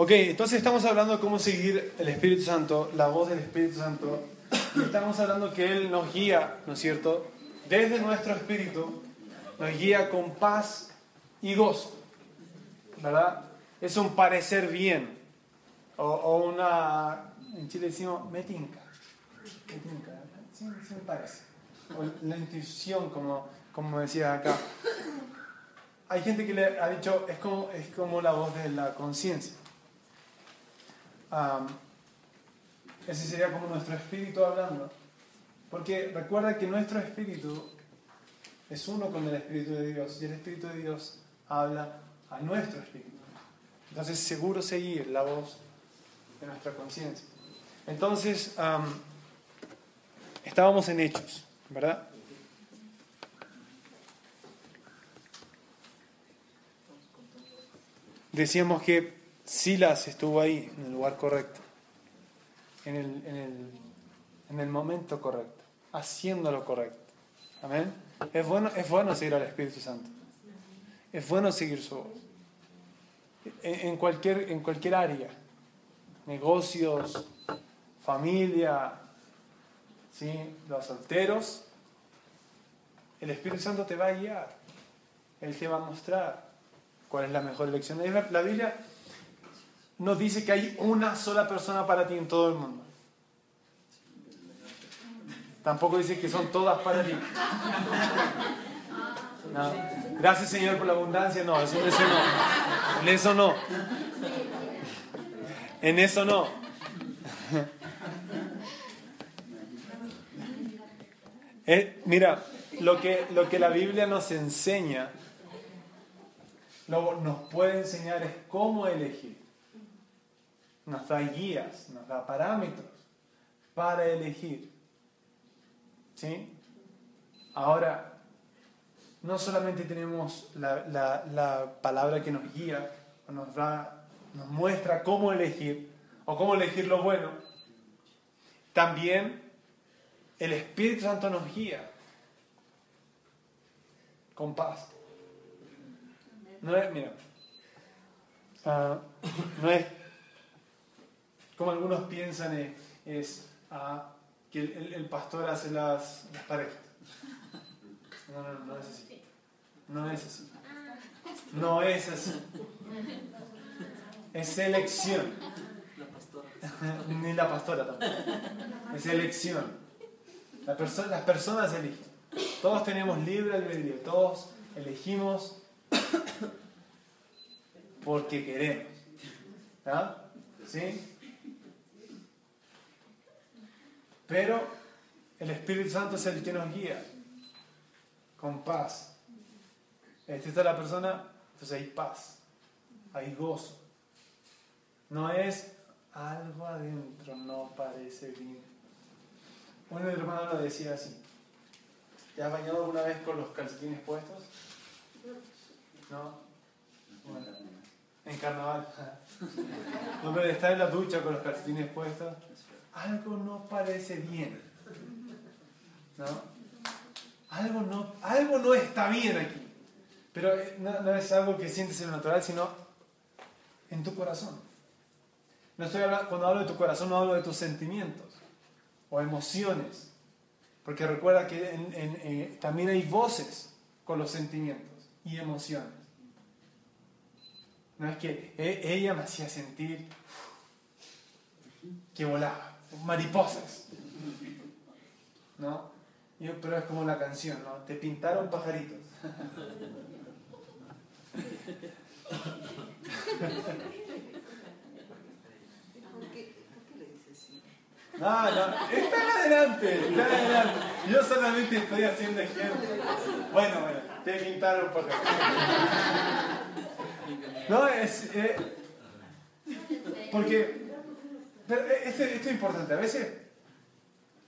Ok, entonces estamos hablando de cómo seguir el Espíritu Santo, la voz del Espíritu Santo. Y estamos hablando que Él nos guía, ¿no es cierto? Desde nuestro espíritu, nos guía con paz y gozo. ¿Verdad? Es un parecer bien. O, una, en Chile decimos, metinca. Metinca, sí, sí me parece. O la intuición, como, como decía acá. Hay gente que le ha dicho, es como, es como la voz de la conciencia ese sería como nuestro espíritu hablando. Porque recuerda que nuestro espíritu es uno con el espíritu de Dios y el espíritu de Dios habla a nuestro espíritu. Entonces seguro seguir la voz de nuestra conciencia. Entonces, estábamos en hechos, ¿verdad? Decíamos que Silas estuvo ahí, en el lugar correcto, en el, en el, en el momento correcto, haciendo lo correcto. Amén. Es bueno, es bueno seguir al Espíritu Santo. Es bueno seguir su voz. En, cualquier, en cualquier área. Negocios, familia, ¿sí? los solteros. El Espíritu Santo te va a guiar. Él te va a mostrar cuál es la mejor elección. La Biblia no dice que hay una sola persona para ti en todo el mundo. Tampoco dice que son todas para ti. Gracias Señor por la abundancia. No, eso, eso no. En eso no. En eso no. Eh, mira, lo que, lo que la Biblia nos enseña, nos puede enseñar es cómo elegir nos da guías, nos da parámetros para elegir. ¿Sí? Ahora, no solamente tenemos la, palabra que nos guía, nos da, nos muestra cómo elegir, o cómo elegir lo bueno, también el Espíritu Santo nos guía con paz. No es, mira, ah, no es como algunos piensan es, ah, que el, pastor hace las, parejas. No, no, no es así. No es así. No es así. Es selección. Ni la pastora tampoco. Es elección. La las personas eligen. Todos tenemos libre albedrío. Todos elegimos porque queremos. ¿Ah? ¿Sí? Pero el Espíritu Santo es el que nos guía con paz. Esta está la persona, entonces hay paz, hay gozo. No es algo adentro, no parece bien. Un hermano lo decía así. ¿Te has bañado alguna vez con los calcetines puestos? ¿No? Bueno, en carnaval. No, pero estar en la ducha con los calcetines puestos algo no parece bien. ¿No? Algo no, algo no está bien aquí. Pero eh, no, es algo que sientes en lo natural, sino en tu corazón. No estoy hablando, cuando hablo de tu corazón, no hablo de tus sentimientos o emociones. Porque recuerda que eh, también hay voces con los sentimientos y emociones. No es que eh, ella me hacía sentir que volaba mariposas. ¿No? pero es como la canción, ¿no? Te pintaron pajaritos. No, no, está adelante, está adelante. Yo solamente estoy haciendo ejemplo. Bueno, bueno, te pintaron pajaritos. No, es, eh, Porque, pero e, esto, esto es importante, a veces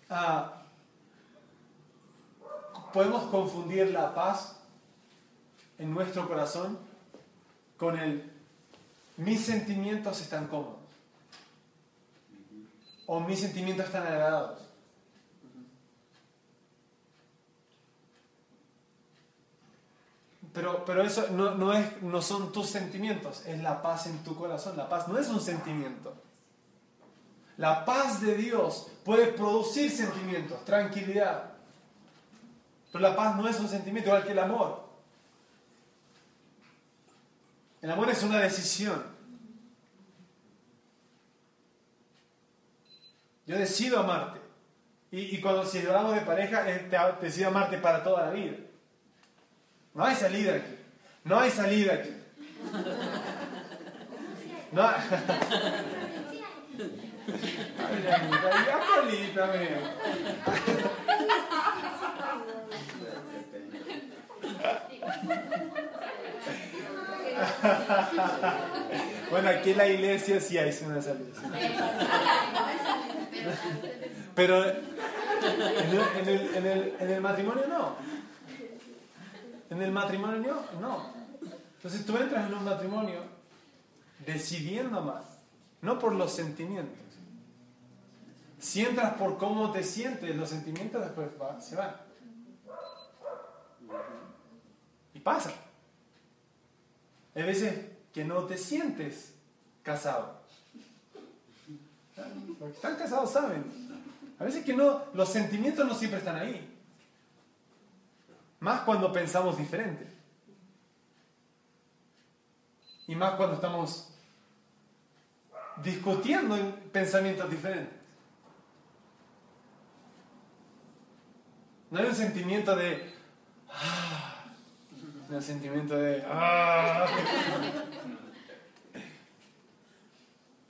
ah, podemos confundir la paz en nuestro corazón con el mis sentimientos están cómodos o mis sentimientos están agradados. Pero, pero eso no, no, es, no son tus sentimientos, es la paz en tu corazón. La paz no es un sentimiento. La paz de Dios puede producir sentimientos, tranquilidad. Pero la paz no es un sentimiento, igual que el amor. El amor es una decisión. Yo decido amarte. Y, y cuando si hablamos de pareja, te, decido amarte para toda la vida. No hay salida aquí. No hay salida aquí. No hay... bueno, aquí en la iglesia sí hay una salida. Pero en el, en, el, en el, matrimonio no. En el matrimonio no. Entonces tú entras en un matrimonio decidiendo más, no por los sentimientos. Si entras por cómo te sientes, los sentimientos después se van. Y pasa. Hay veces que no te sientes casado. Los que están casados saben. A veces que no, los sentimientos no siempre están ahí. Más cuando pensamos diferente. Y más cuando estamos discutiendo en pensamientos diferentes. No hay un sentimiento de... Ah, un sentimiento de... Ah.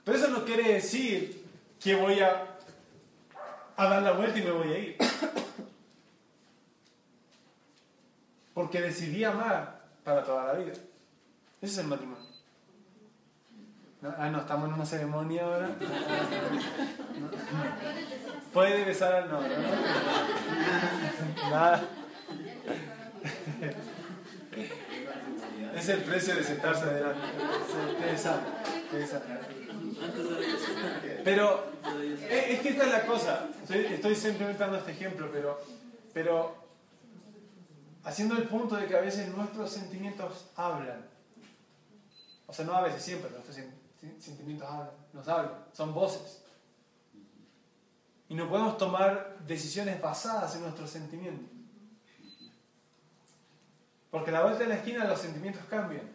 Pero eso no quiere decir que voy a, a dar la vuelta y me voy a ir. Porque decidí amar para toda la vida. Ese es el matrimonio. Ah, no, estamos en una ceremonia ahora. Puede besar al novio. Nada. Es el precio de sentarse adelante. Pero es que esta es la cosa. Estoy, simplemente dando este ejemplo, pero, pero haciendo el punto de que a veces nuestros sentimientos hablan. O sea, no a veces, siempre nuestros sentimientos hablan, nos hablan, son voces. Y no podemos tomar decisiones basadas en nuestros sentimientos. Porque a la vuelta de la esquina los sentimientos cambian.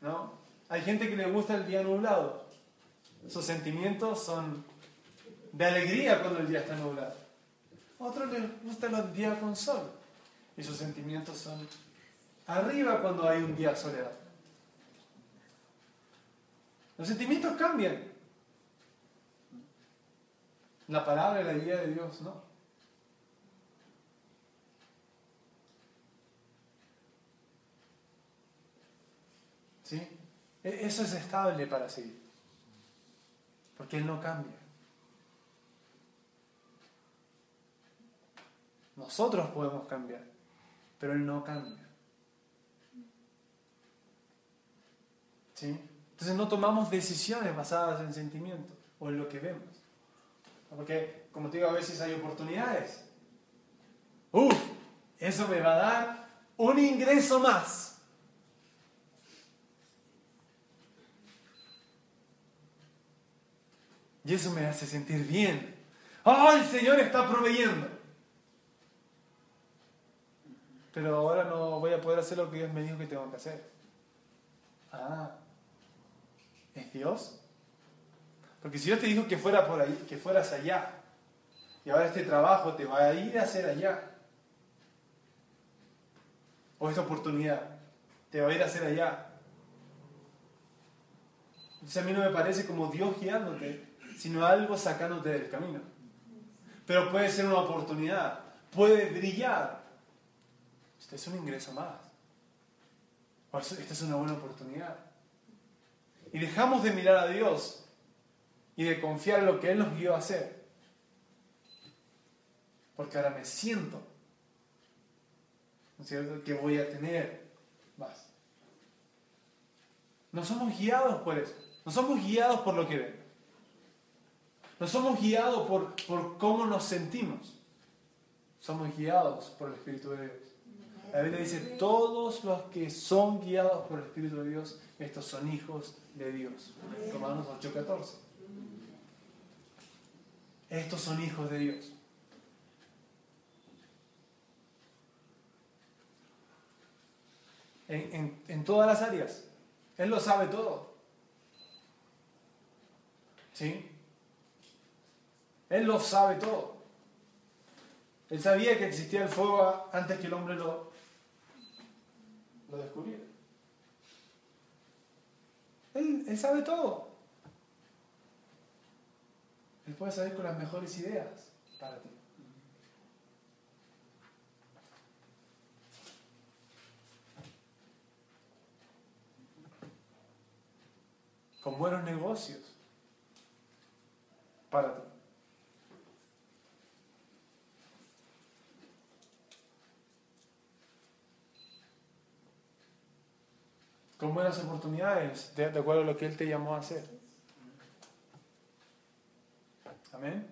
¿No? Hay gente que le gusta el día nublado. Sus sentimientos son de alegría cuando el día está nublado. Otros les gustan los días con sol. Y sus sentimientos son arriba cuando hay un día soleado. Los sentimientos cambian. La palabra y la guía de Dios no. ¿Sí? E, eso es estable para sí. Porque Él no cambia. Nosotros podemos cambiar, pero Él no cambia. Entonces no tomamos decisiones basadas en sentimientos o en lo que vemos. Porque, como te digo, a veces hay oportunidades. ¡Uf! Eso me va a dar un ingreso más. Y eso me hace sentir bien. ¡Oh, el Señor está proveyendo! Pero ahora no voy a poder hacer lo que Dios me dijo que tengo que hacer. Ah, ¿es Dios? Porque si Dios te dijo que fuera por ahí, que fueras allá, y ahora este trabajo te va a ir a hacer allá, o esta oportunidad te va a ir a hacer allá. Entonces a mí no me parece como Dios guiándote, sino algo sacándote del camino. Pero puede ser una oportunidad, puede brillar. Este es un ingreso más. Esta es una buena oportunidad. Y dejamos de mirar a Dios y de confiar en lo que Él nos guió a hacer. Porque ahora me siento, ¿no es cierto?, que voy a tener más. No somos guiados por eso. No somos guiados por lo que ven. No somos guiados por, por cómo nos sentimos. Somos guiados por el Espíritu de Dios. La Biblia dice, todos los que son guiados por el Espíritu de Dios, estos son hijos de Dios. Romanos 8:14. Estos son hijos de Dios. En, en, todas las áreas. Él lo sabe todo. ¿Sí? Él lo sabe todo. Él sabía que existía el fuego antes que el hombre lo, lo descubriera. Él, él sabe todo. Él puede saber con las mejores ideas para ti. Con buenos negocios para ti. Con buenas oportunidades, de, acuerdo a lo que Él te llamó a hacer. Amén.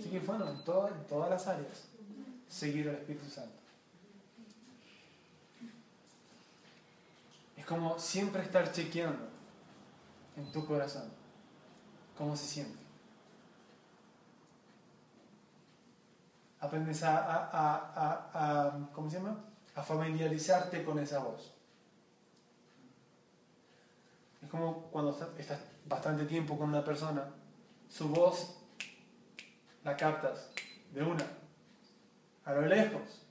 Así que bueno, en, todo- en todas las áreas, seguir al Espíritu Santo. Es como siempre estar chequeando en tu corazón cómo se siente. Aprendes a- a- a- ¿cómo se llama? A familiarizarte con esa voz. Es como cuando estás- bastante tiempo con una persona, su voz la captas de una, a lo lejos.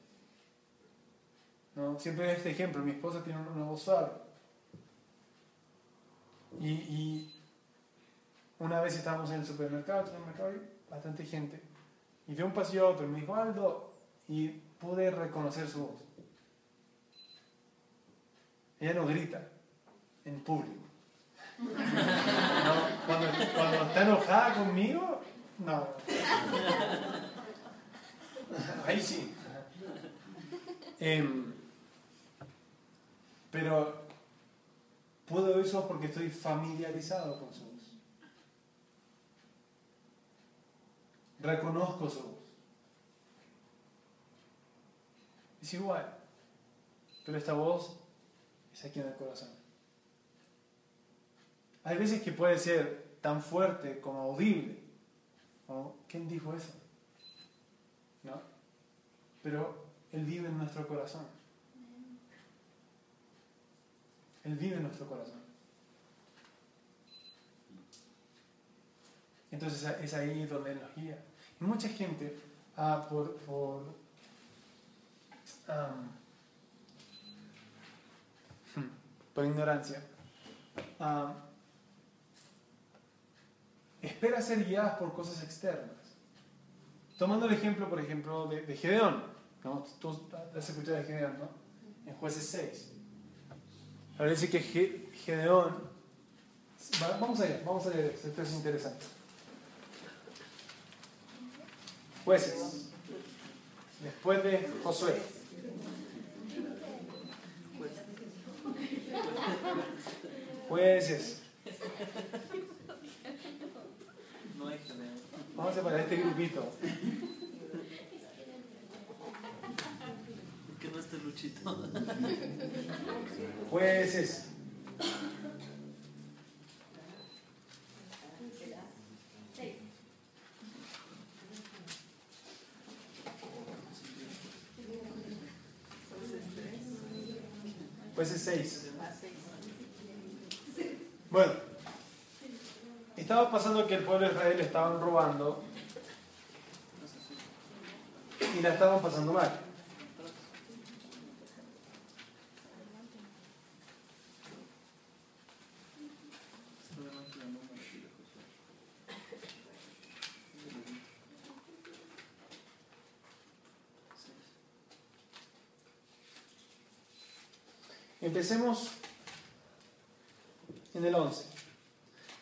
¿No? Siempre este ejemplo, mi esposa tiene una voz suave. Y, una vez estábamos en el supermercado, supermercado bastante gente, y de un pasillo a otro me dijo Aldo, y pude reconocer su voz. Ella no grita en público. No, cuando, cuando está enojada conmigo, no. Ahí sí. Em, pero puedo voz porque estoy familiarizado con su voz. Reconozco su voz. Es igual. Pero esta voz es aquí en el corazón. Hay veces que puede ser tan fuerte como audible. ¿Quién dijo eso? ¿No? Pero Él vive en nuestro corazón. Él vive en nuestro corazón. Entonces es ahí donde nos guía. Mucha gente, ah, por, por, am, por ignorancia, am, espera ser guiadas por cosas externas. Tomando el ejemplo, por ejemplo, de, de Gedeón. ¿no? Tú has escuchado de Gedeón, ¿no? En jueces 6. Ahora dice que Ge- Gedeón... va- Vamos allá, vamos a leer esto, esto es interesante. Jueces. Después de Josué. Jueces. No hay que leer. Vamos a separar este grupito. ¿Por qué no está Luchito? Jueces. Jueces 6. Bueno, estaba pasando que el pueblo de Israel estaban robando y la estaban pasando mal. Empecemos en el 11.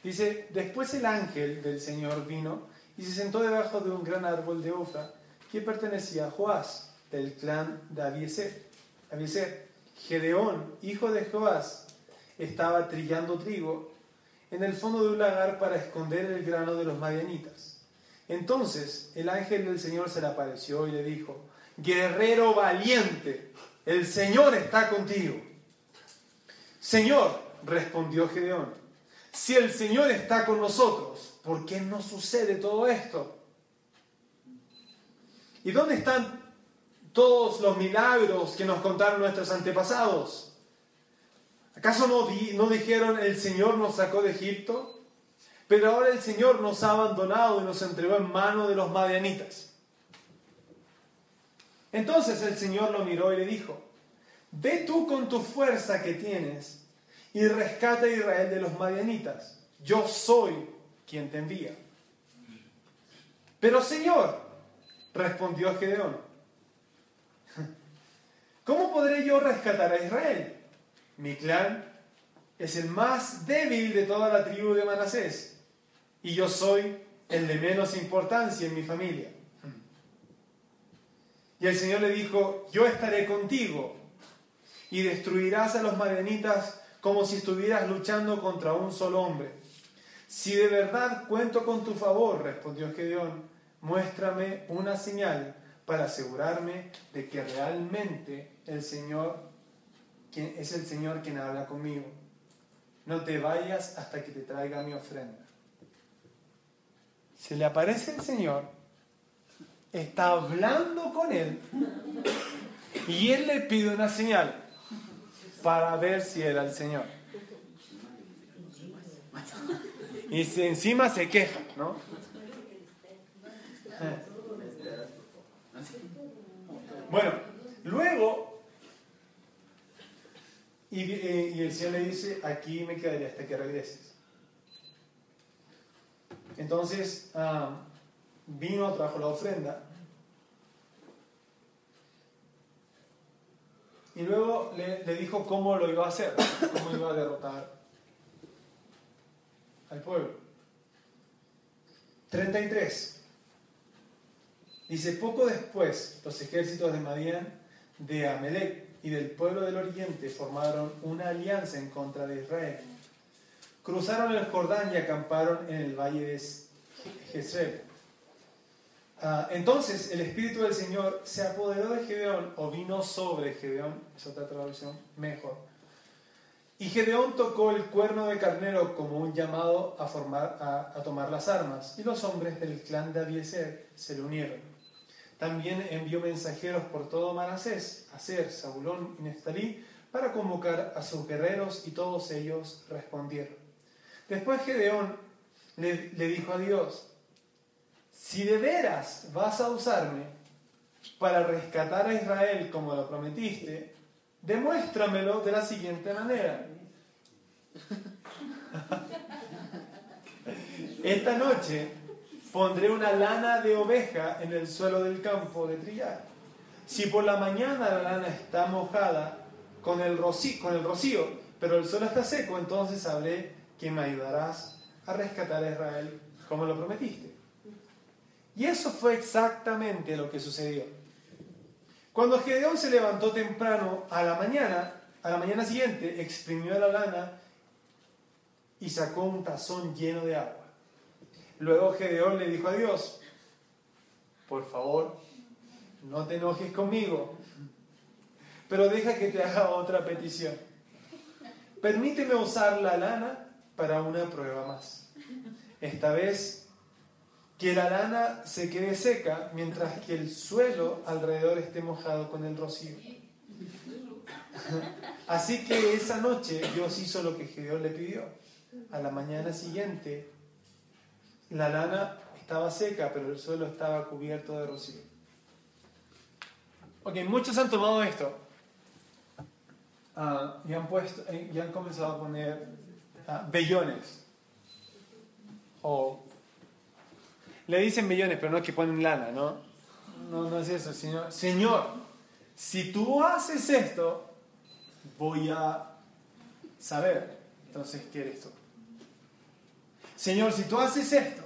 Dice, después el ángel del Señor vino y se sentó debajo de un gran árbol de Ofra que pertenecía a Joás, del clan de Abieser. Abieser. Gedeón, hijo de Joás, estaba trillando trigo en el fondo de un lagar para esconder el grano de los madianitas. Entonces el ángel del Señor se le apareció y le dijo, guerrero valiente, el Señor está contigo. Señor, respondió Gedeón, si el Señor está con nosotros, ¿por qué no sucede todo esto? ¿Y dónde están todos los milagros que nos contaron nuestros antepasados? ¿Acaso no, dijeron el Señor nos sacó de Egipto? Pero ahora el Señor nos ha abandonado y nos entregó en manos de los madianitas. Entonces el Señor lo miró y le dijo, ve tú con tu fuerza que tienes y rescata a Israel de los madianitas. Yo soy quien te envía. Pero Señor, respondió Gedeón, ¿cómo podré yo rescatar a Israel? Mi clan es el más débil de toda la tribu de Manasés y yo soy el de menos importancia en mi familia. Y el Señor le dijo, yo estaré contigo y destruirás a los madianitas como si estuvieras luchando contra un solo hombre. Si de verdad cuento con tu favor, respondió Gedeón, muéstrame una señal para asegurarme de que realmente el Señor es el Señor quien habla conmigo. No te vayas hasta que te traiga mi ofrenda se le aparece el Señor, está hablando con él y él le pide una señal para ver si era el Señor. Y encima se queja, ¿no? Bueno, luego, y, y el Señor le dice, aquí me quedaré hasta que regreses. Entonces ah, vino, trajo la ofrenda. Y luego le, dijo cómo lo iba a hacer, cómo iba a derrotar al pueblo. 33. Dice, poco después los ejércitos de Madián, de Amelec y del pueblo del oriente formaron una alianza en contra de Israel cruzaron el Jordán y acamparon en el valle de Jezreel. Ah, entonces el Espíritu del Señor se apoderó de Gedeón o vino sobre Gedeón, es otra traducción mejor. Y Gedeón tocó el cuerno de carnero como un llamado a, tomar las armas, y los hombres del clan de Abieser se le unieron. También envió mensajeros por todo Manasés, Aser, Zabulón y Neftalí, para convocar a sus guerreros, y todos ellos respondieron. Después Gedeón le, dijo a Dios, si de veras vas a usarme para rescatar a Israel como lo prometiste, demuéstramelo de la siguiente manera. Esta noche pondré una lana de oveja en el suelo del campo de trillar. Si por la mañana la lana está mojada con el, rocío, con el rocío, pero el suelo está seco, entonces sabré que me ayudarás a rescatar a Israel como lo prometiste. Y eso fue exactamente lo que sucedió. Cuando Gedeón se levantó temprano a la mañana, a la mañana siguiente, exprimió la lana y sacó un tazón lleno de agua. Luego Gedeón le dijo a Dios, por favor, no te enojes conmigo, pero deja que te haga otra petición. Permíteme usar la lana para una prueba más. Esta vez que la lana se quede seca mientras que el suelo alrededor esté mojado con el rocío. Así que esa noche Dios hizo lo que Gedeón le pidió. A la mañana siguiente la lana estaba seca, pero el suelo estaba cubierto de rocío. Ok, muchos han tomado esto ah, y, han puesto, y han comenzado a poner Ah, bellones. O le dicen bellones, pero no que ponen lana, ¿no? No, no es eso, Señor. Señor, si tú haces esto, voy a saber. Entonces, ¿qué eres tú? Señor, si tú haces esto.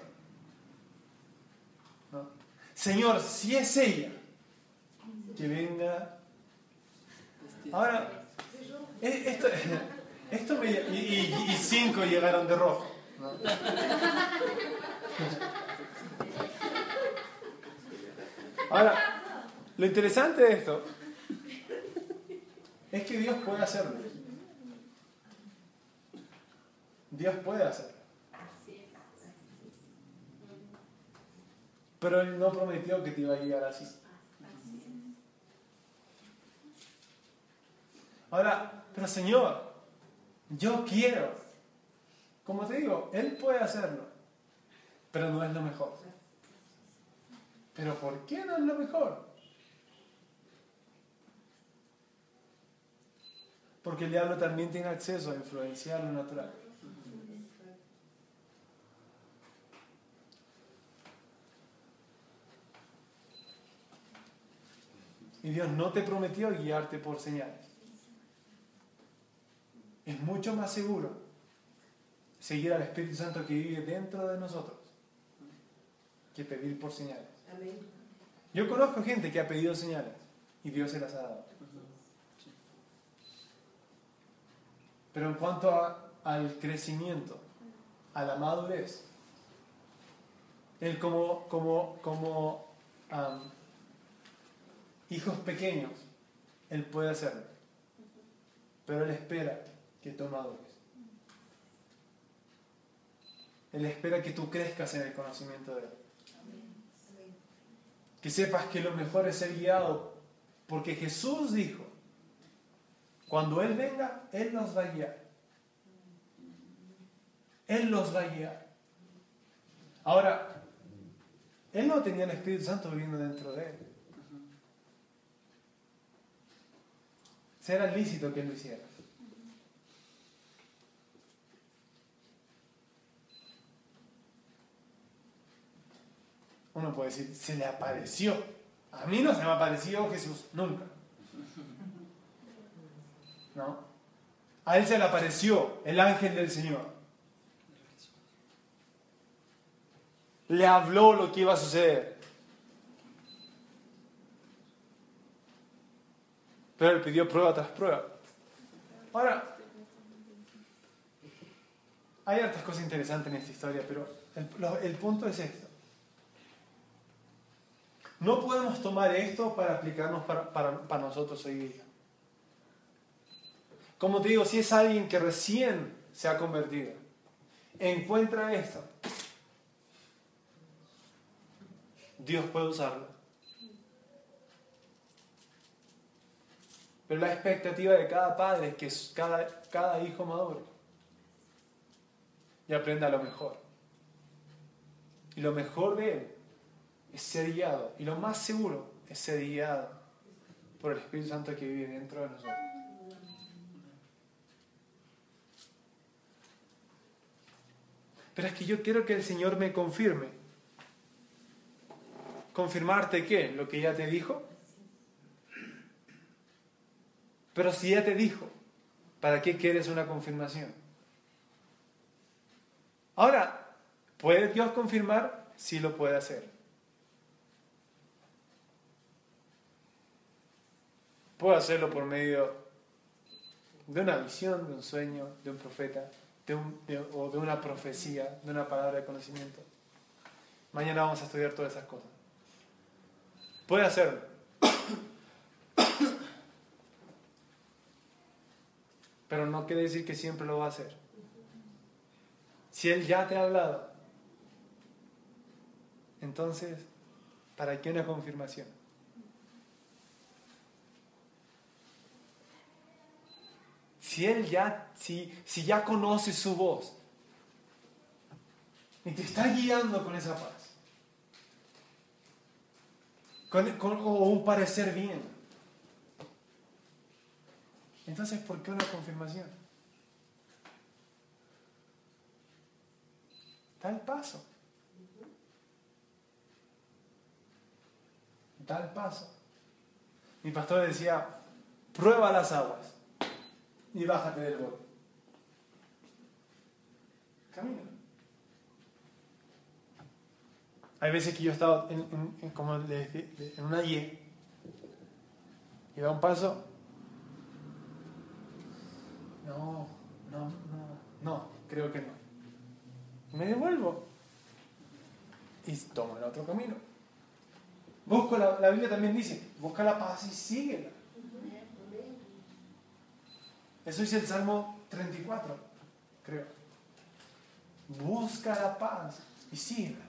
Señor, si es ella, que venga. Ahora, eh, esto, esto me, y, y- cinco llegaron de rojo. Ahora, lo interesante de esto es que Dios puede hacerlo. Dios puede hacerlo. Pero Él no prometió que te iba a llegar así. Ahora, pero Señor, yo quiero. Como te digo, Él puede hacerlo. Pero no es lo mejor. ¿Pero por qué no es lo mejor? Porque el diablo también tiene acceso a influenciar lo natural. Y Dios no te prometió guiarte por señales. Es mucho más seguro seguir al Espíritu Santo que vive dentro de nosotros que pedir por señales. Amén. Yo conozco gente que ha pedido señales y Dios se las ha dado. Pero en cuanto a- al crecimiento, a la madurez, él como, como, como hijos pequeños, él puede hacerlo. Pero él espera que tú madures. Él espera que tú crezcas en el conocimiento de él. Que sepas que lo mejor es ser guiado, porque Jesús dijo, cuando Él venga, Él nos va a guiar. Él los va a guiar. Ahora, Él no tenía el Espíritu Santo viviendo dentro de Él. Será lícito que lo hiciera. Uno puede decir, se le apareció. A mí no se me apareció Jesús, nunca. ¿No? A él se le apareció el ángel del Señor. Le habló lo que iba a suceder. Pero él pidió prueba tras prueba. Ahora, hay otras cosas interesantes en esta historia, pero el, punto es esto. No podemos tomar esto para aplicarnos para nosotros hoy día. Como te digo, si es alguien que recién se ha convertido, encuentra esto, Dios puede usarlo. Pero la expectativa de cada padre es que cada, cada hijo madure y aprenda lo mejor. Y lo mejor de él es ser guiado. Y lo más seguro es ser guiado por el Espíritu Santo que vive dentro de nosotros. Pero es que yo quiero que el Señor me confirme. ¿Confirmarte qué? ¿Lo que ya te dijo? Pero si ya te dijo, ¿para qué quieres una confirmación? Ahora, ¿puede Dios confirmar? Sí lo puede hacer. Puede hacerlo por medio de una visión, de un sueño, de un profeta, de o de una profecía, de una palabra de conocimiento. Mañana vamos a estudiar todas esas cosas. Puede hacerlo. Pero no quiere decir que siempre lo va a hacer. Si Él ya te ha hablado, entonces, ¿para qué una confirmación? Si Él ya, si, si ya conoce su voz y te está guiando con esa paz, con, un parecer bien, entonces, ¿por qué una confirmación? Da el paso. Da el paso. Mi pastor decía, prueba las aguas. y bájate del borde. Camina. Hay veces que yo he estado en, en- en- como le decía, en una Y y da un paso. No, no, no, no, creo que no. Me devuelvo y tomo el otro camino. Busco la, la Biblia también dice, busca la paz y síguela. Eso dice el Salmo 34, creo. Busca la paz y síguela.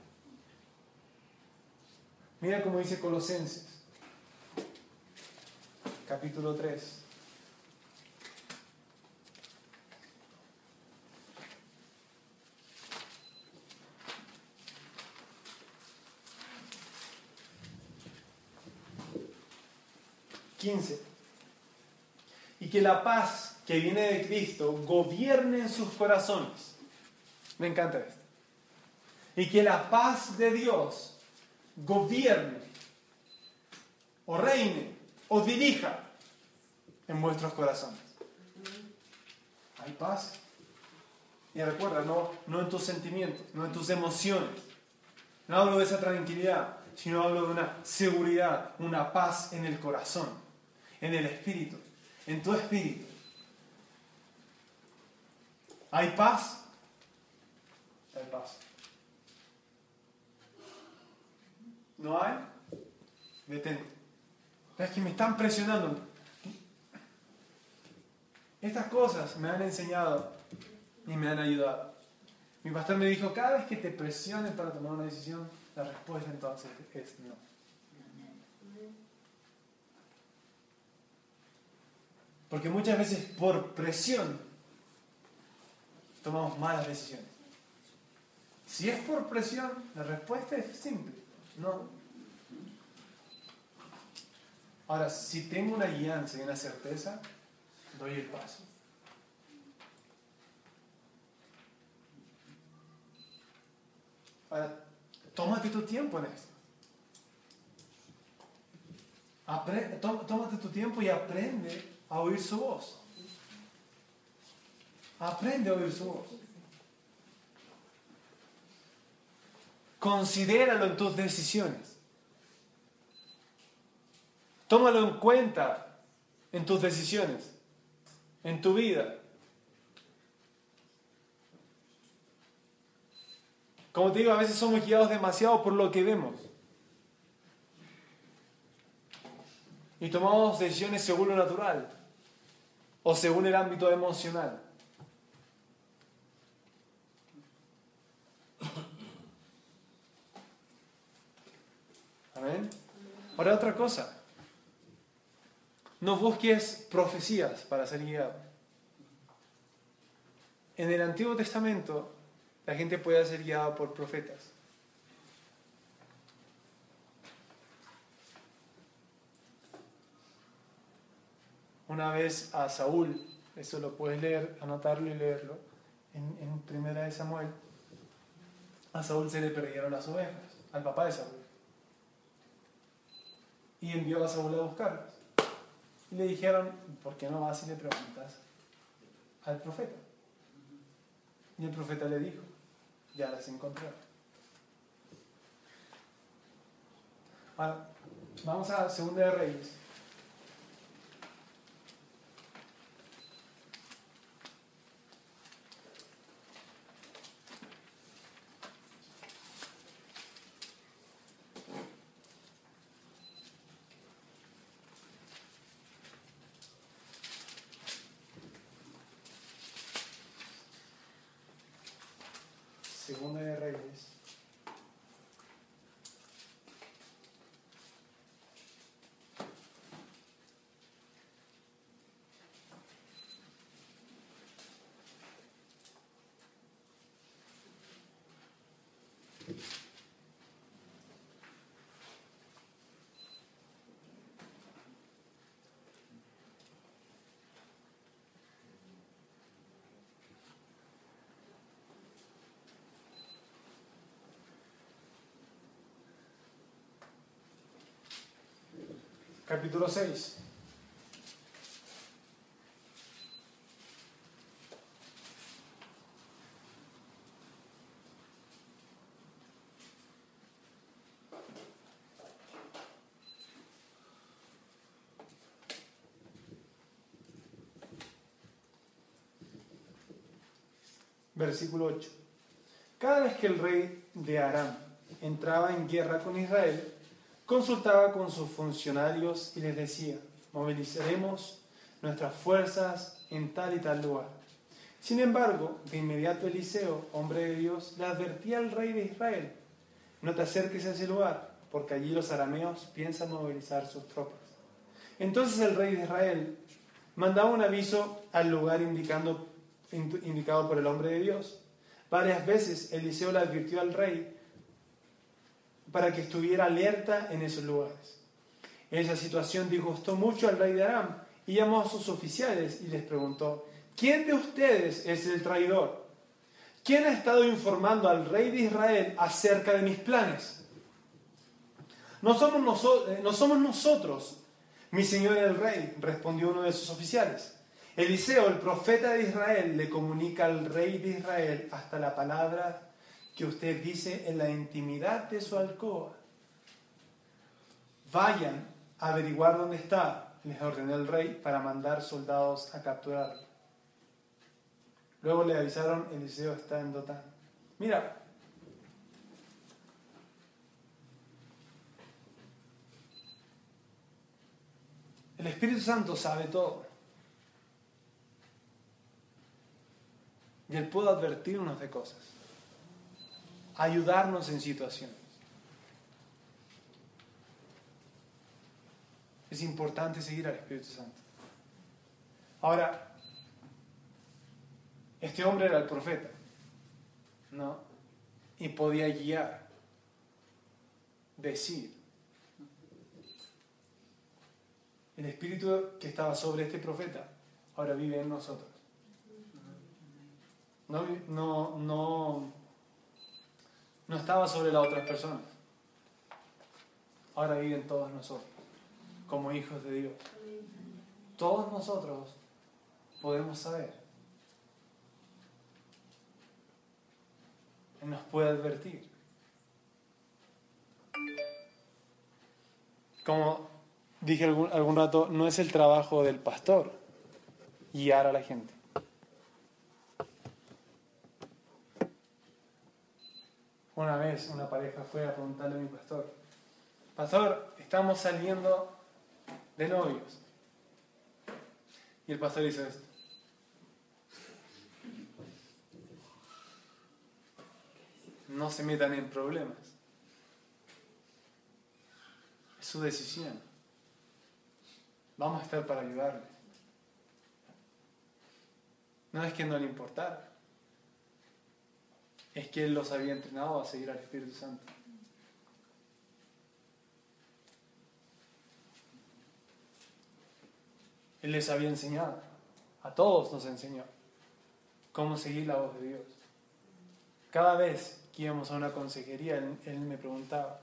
Mira cómo dice Colosenses, capítulo 3. Quince. Y que la paz que viene de Cristo gobierne en sus corazones. Me encanta esto. Y que la paz de Dios gobierne o reine o dirija en vuestros corazones. Hay paz. Y recuerda, no, no en tus sentimientos, no en tus emociones. No hablo de esa tranquilidad, sino hablo de una seguridad, una paz en el corazón, en el espíritu, en tu espíritu. ¿Hay paz? Hay paz. ¿No hay? Detente. Es que me están presionando. Estas cosas me han enseñado y me han ayudado. Mi pastor me dijo, cada vez que te presionen para tomar una decisión, la respuesta entonces es no. Porque muchas veces por presión tomamos malas decisiones. Si es por presión, la respuesta es simple, no. Ahora, si tengo una guianza y una certeza, doy el paso. Ahora, tómate tu tiempo en esto. Tómate tu tiempo y aprende a oír su voz. Aprende a oír su voz. Considéralo en tus decisiones. Tómalo en cuenta en tus decisiones, en tu vida. Como te digo, a veces somos guiados demasiado por lo que vemos. Y tomamos decisiones según lo natural o según el ámbito emocional. Amén. Ahora otra cosa. No busques profecías para ser guiado. En el Antiguo Testamento la gente puede ser guiada por profetas. Una vez a Saúl, eso lo puedes leer, anotarlo y leerlo, en, Primera de Samuel, a Saúl se le perdieron las ovejas, al papá de Saúl. Y envió a Saúl a buscarlas. Y le dijeron, ¿por qué no vas y le preguntas al profeta? Y el profeta le dijo, ya las encontré. Ahora, vamos a Segunda de Reyes. Segunda de Reyes. capítulo 6. Versículo Cada vez que el rey de Aram entraba en guerra con Israel, consultaba con sus funcionarios y les decía, movilizaremos nuestras fuerzas en tal y tal lugar. Sin embargo, de inmediato Eliseo, hombre de Dios, le advertía al rey de Israel, no te acerques a ese lugar, porque allí los arameos piensan movilizar sus tropas. Entonces el rey de Israel mandaba un aviso al lugar indicando, indicado por el hombre de Dios. Varias veces Eliseo le advirtió al rey para que estuviera alerta en esos lugares. Esa situación disgustó mucho al rey de Aram y llamó a sus oficiales y les preguntó, ¿quién de ustedes es el traidor? ¿Quién ha estado informando al rey de Israel acerca de mis planes? No somos, somos nosotros, mi señor el rey, respondió uno de sus oficiales. Eliseo, el profeta de Israel, le comunica al rey de Israel hasta la palabra que usted dice en la intimidad de su alcoba. Vayan a averiguar dónde está, les ordenó el rey, para mandar soldados a capturarlo. Luego le avisaron, Eliseo está en Dotán. Mira, el Espíritu Santo sabe todo. Y Él puede advertirnos de cosas ayudarnos en situaciones. Es importante seguir al Espíritu Santo. Ahora, este hombre era el profeta, ¿no? Y podía guiar, decir. El Espíritu que estaba sobre este profeta ahora vive en nosotros. No, no, no no estaba sobre las otras personas. Ahora viven todos nosotros, como hijos de Dios. Todos nosotros podemos saber. Él nos puede advertir. Como dije algún, algún rato, no es el trabajo del pastor guiar a la gente. Una vez una pareja fue a preguntarle a mi pastor, pastor, estamos saliendo de novios. Y el pastor hizo esto. No se metan en problemas. Es su decisión. Vamos a estar para ayudarle. No es que no le importara es que Él los había entrenado a seguir al Espíritu Santo. Él les había enseñado, a todos nos enseñó cómo seguir la voz de Dios. Cada vez que íbamos a una consejería, él, me preguntaba,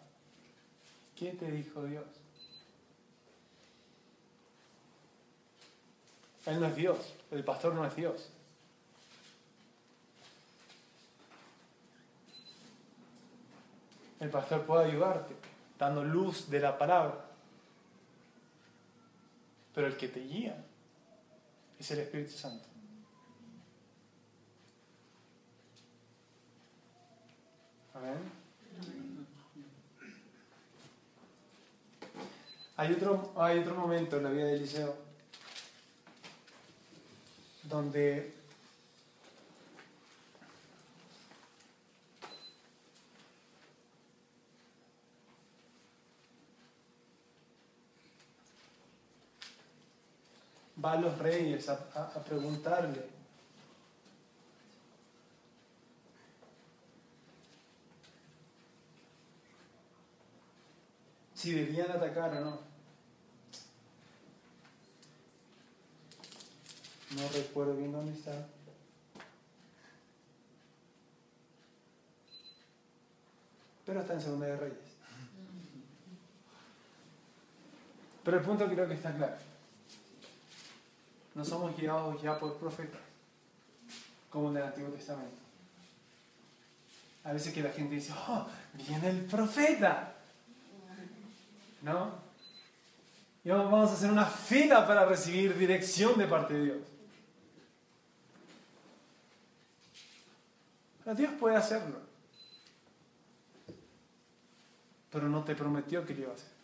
¿qué te dijo Dios? Él no es Dios, el pastor no es Dios. El pastor puede ayudarte, dando luz de la palabra. Pero el que te guía es el Espíritu Santo. Amén. Hay otro, hay otro momento en la vida de Eliseo donde va a los reyes a, preguntarle. Si debían atacar o no. No recuerdo bien dónde está. Pero está en Segunda de Reyes. Pero el punto creo que está claro no somos guiados ya por profetas, como en el Antiguo Testamento. A veces que la gente dice, oh, viene el profeta. ¿No? Y vamos a hacer una fila para recibir dirección de parte de Dios. Pero Dios puede hacerlo. Pero no te prometió que lo iba a hacer.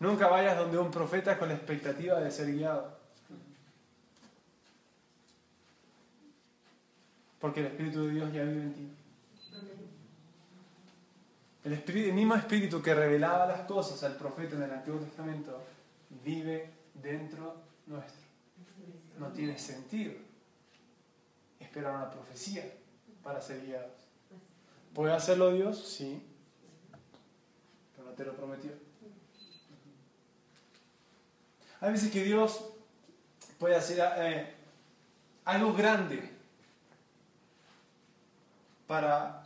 Nunca vayas donde un profeta con la expectativa de ser guiado. Porque el Espíritu de Dios ya vive en ti. El, mismo Espíritu que revelaba las cosas al profeta en el Antiguo Testamento vive dentro nuestro. No tiene sentido esperar una profecía para ser guiados. ¿Puede hacerlo Dios? Sí. Pero no te lo prometió. Hay veces que Dios puede hacer eh, algo grande para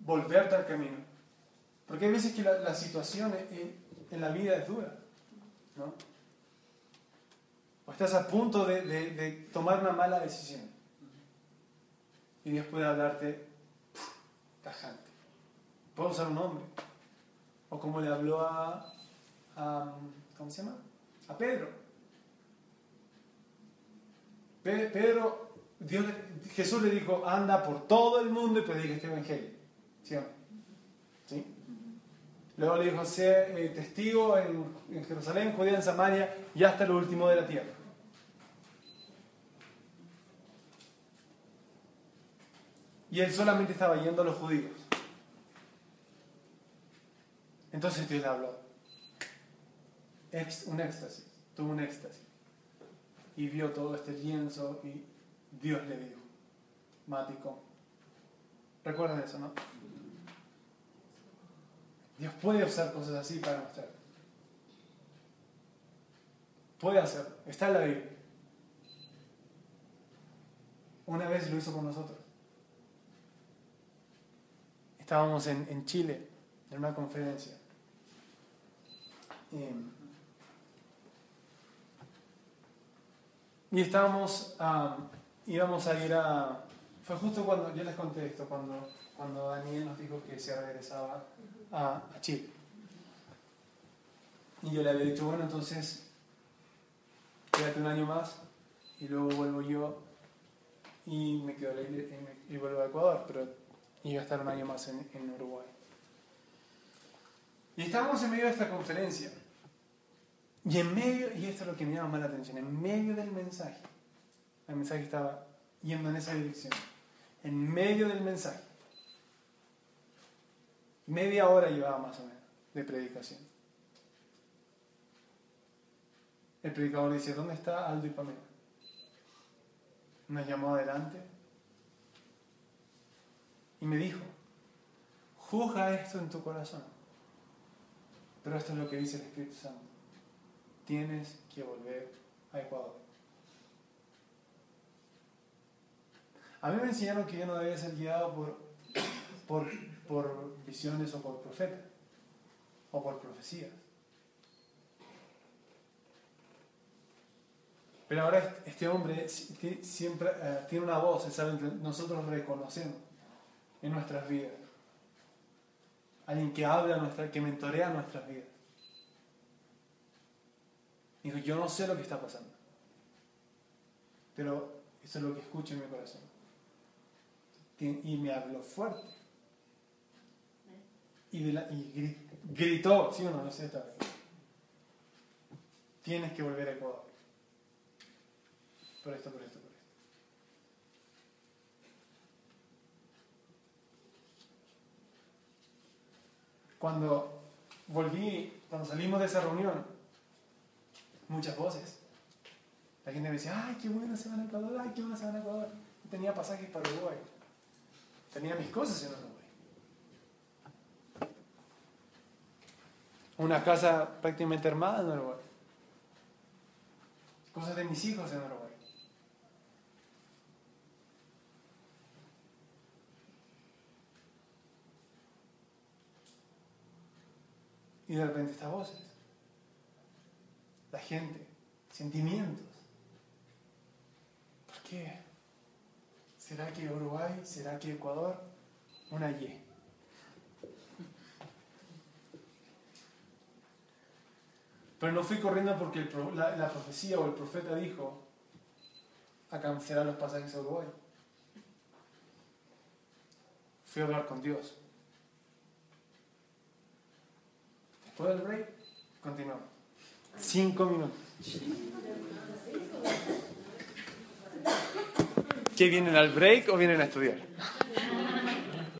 volverte al camino. Porque hay veces que la, situación en, la vida es dura. ¿no? O estás a punto de, tomar una mala decisión. Y Dios puede hablarte tajante. Puedo usar un nombre. O como le habló a, a ¿cómo se llama? A Pedro. Pe Pedro, Jesús le dijo, anda por todo el mundo y predica este evangelio. ¿Sí? Luego le dijo, sé eh, testigo en, Jerusalén, Judea, en Samaria y hasta lo último de la tierra. Y él solamente estaba yendo a los judíos. Entonces Dios le habló. Un éxtasis, tuvo un éxtasis. Y vio todo este lienzo y Dios le dijo, Mático, recuerden eso, ¿no? Dios puede usar cosas así para mostrar. Puede hacerlo. Está en la Biblia. Una vez lo hizo con nosotros. Estábamos en, en Chile, en una conferencia. Y, y estábamos, íbamos a ir a... Fue justo cuando, yo les conté esto, cuando, cuando Daniel nos dijo que se regresaba a, a Chile. Y yo le había dicho, bueno, entonces, quédate un año más y luego vuelvo yo y me quedo y, y vuelvo a Ecuador, pero iba a estar un año más en, en Uruguay. Y estábamos en medio de esta conferencia. Y en medio, y esto es lo que me llama más la atención, en medio del mensaje, el mensaje estaba yendo en esa dirección, en medio del mensaje, media hora llevaba más o menos de predicación. El predicador dice, ¿dónde está Aldo y Pamela? Nos llamó adelante y me dijo, juzga esto en tu corazón. Pero esto es lo que dice el Espíritu Santo. Tienes que volver a Ecuador. A mí me enseñaron que yo no debía ser guiado por, por, por visiones o por profetas o por profecías. Pero ahora este hombre siempre uh, tiene una voz, algo que nosotros reconocemos en nuestras vidas. Alguien que habla, nuestra, que mentorea nuestras vidas. Dijo, yo no sé lo que está pasando, pero eso es lo que escucho en mi corazón. Y me habló fuerte. Y, gritó, ¿sí o no? No sé esta vez. Tienes que volver a Ecuador. Por esto, por esto, por esto. Cuando volví, cuando salimos de esa reunión, muchas voces. La gente me decía, ay, qué bueno se van a Ecuador, ay, qué bueno se van a Ecuador. tenía pasajes para Uruguay. Tenía mis cosas en Uruguay. Una casa prácticamente armada en Uruguay. Cosas de mis hijos en Uruguay. Y de repente estas voces. Gente, sentimientos. ¿Por qué? ¿Será que Uruguay? ¿Será que Ecuador? Una Y. Pero no fui corriendo porque la profecía o el profeta dijo a cancelar los pasajes a Uruguay. Fui a hablar con Dios. Después del break, continuamos. Cinco minutos. ¿Qué vienen al break o vienen a estudiar?